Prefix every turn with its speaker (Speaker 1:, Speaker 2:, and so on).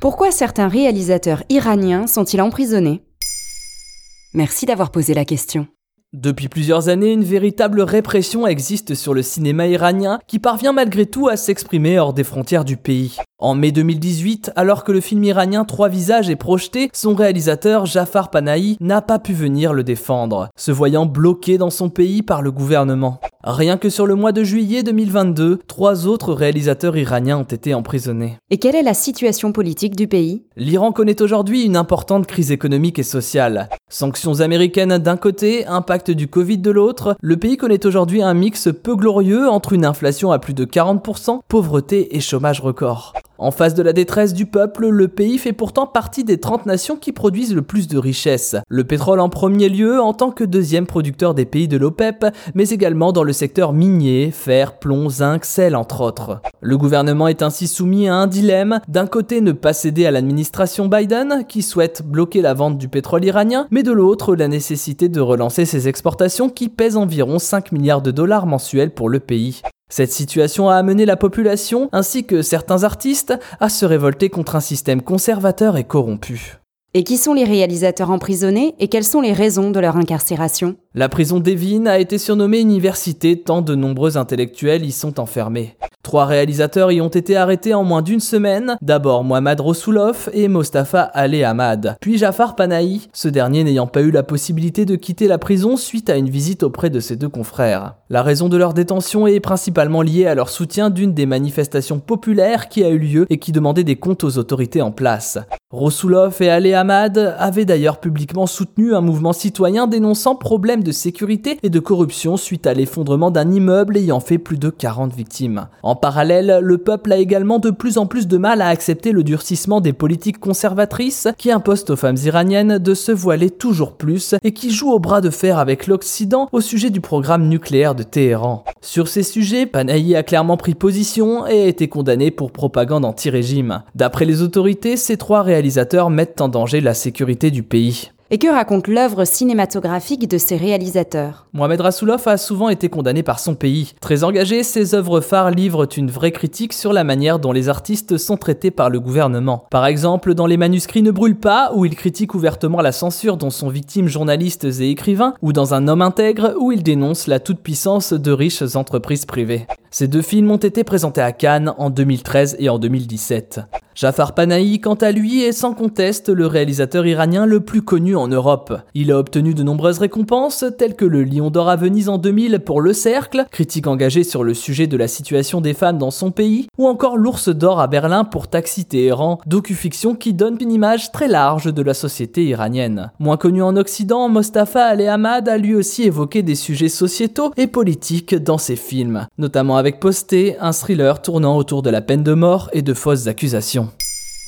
Speaker 1: Pourquoi certains réalisateurs iraniens sont-ils emprisonnés? Merci d'avoir posé la question.
Speaker 2: Depuis plusieurs années, une véritable répression existe sur le cinéma iranien qui parvient malgré tout à s'exprimer hors des frontières du pays. En mai 2018, alors que le film iranien Trois visages est projeté, son réalisateur Jafar Panahi n'a pas pu venir le défendre, se voyant bloqué dans son pays par le gouvernement. Rien que sur le mois de juillet 2022, trois autres réalisateurs iraniens ont été emprisonnés.
Speaker 1: Et quelle est la situation politique du pays?
Speaker 2: L'Iran connaît aujourd'hui une importante crise économique et sociale. Sanctions américaines d'un côté, impact du Covid de l'autre, le pays connaît aujourd'hui un mix peu glorieux entre une inflation à plus de 40%, pauvreté et chômage record. En face de la détresse du peuple, le pays fait pourtant partie des 30 nations qui produisent le plus de richesses. Le pétrole en premier lieu en tant que deuxième producteur des pays de l'OPEP, mais également dans le secteur minier, fer, plomb, zinc, sel entre autres. Le gouvernement est ainsi soumis à un dilemme, d'un côté ne pas céder à l'administration Biden, qui souhaite bloquer la vente du pétrole iranien, mais de l'autre la nécessité de relancer ses exportations qui pèsent environ 5 milliards de dollars mensuels pour le pays. Cette situation a amené la population, ainsi que certains artistes, à se révolter contre un système conservateur et corrompu.
Speaker 1: Et qui sont les réalisateurs emprisonnés et quelles sont les raisons de leur incarcération?
Speaker 2: La prison d'Evin a été surnommée université tant de nombreux intellectuels y sont enfermés. Trois réalisateurs y ont été arrêtés en moins d'une semaine, d'abord Mohamed Rosoulov et Mostafa Ali Ahmad, puis Jafar Panahi, ce dernier n'ayant pas eu la possibilité de quitter la prison suite à une visite auprès de ses deux confrères. La raison de leur détention est principalement liée à leur soutien d'une des manifestations populaires qui a eu lieu et qui demandait des comptes aux autorités en place. Rosoulov et Ali Ahmad avaient d'ailleurs publiquement soutenu un mouvement citoyen dénonçant de sécurité et de corruption suite à l'effondrement d'un immeuble ayant fait plus de 40 victimes. En parallèle, le peuple a également de plus en plus de mal à accepter le durcissement des politiques conservatrices qui imposent aux femmes iraniennes de se voiler toujours plus et qui jouent au bras de fer avec l'Occident au sujet du programme nucléaire de Téhéran. Sur ces sujets, Panahi a clairement pris position et a été condamné pour propagande anti-régime. D'après les autorités, ces trois réalisateurs mettent en danger la sécurité du pays.
Speaker 1: Et que raconte l'œuvre cinématographique de ces réalisateurs?
Speaker 2: Mohamed Rasoulov a souvent été condamné par son pays. Très engagé, ses œuvres phares livrent une vraie critique sur la manière dont les artistes sont traités par le gouvernement. Par exemple, dans Les manuscrits ne brûlent pas, où il critique ouvertement la censure dont sont victimes journalistes et écrivains, ou dans Un homme intègre, où il dénonce la toute-puissance de riches entreprises privées. Ces deux films ont été présentés à Cannes en 2013 et en 2017. Jafar Panahi, quant à lui, est sans conteste le réalisateur iranien le plus connu en Europe. Il a obtenu de nombreuses récompenses, telles que le Lion d'Or à Venise en 2000 pour Le Cercle, critique engagée sur le sujet de la situation des femmes dans son pays, ou encore l'Ours d'Or à Berlin pour Taxi Téhéran, docu-fiction qui donne une image très large de la société iranienne. Moins connu en Occident, Mostafa Ali Ahmad a lui aussi évoqué des sujets sociétaux et politiques dans ses films, notamment avec Posté, un thriller tournant autour de la peine de mort et de fausses accusations.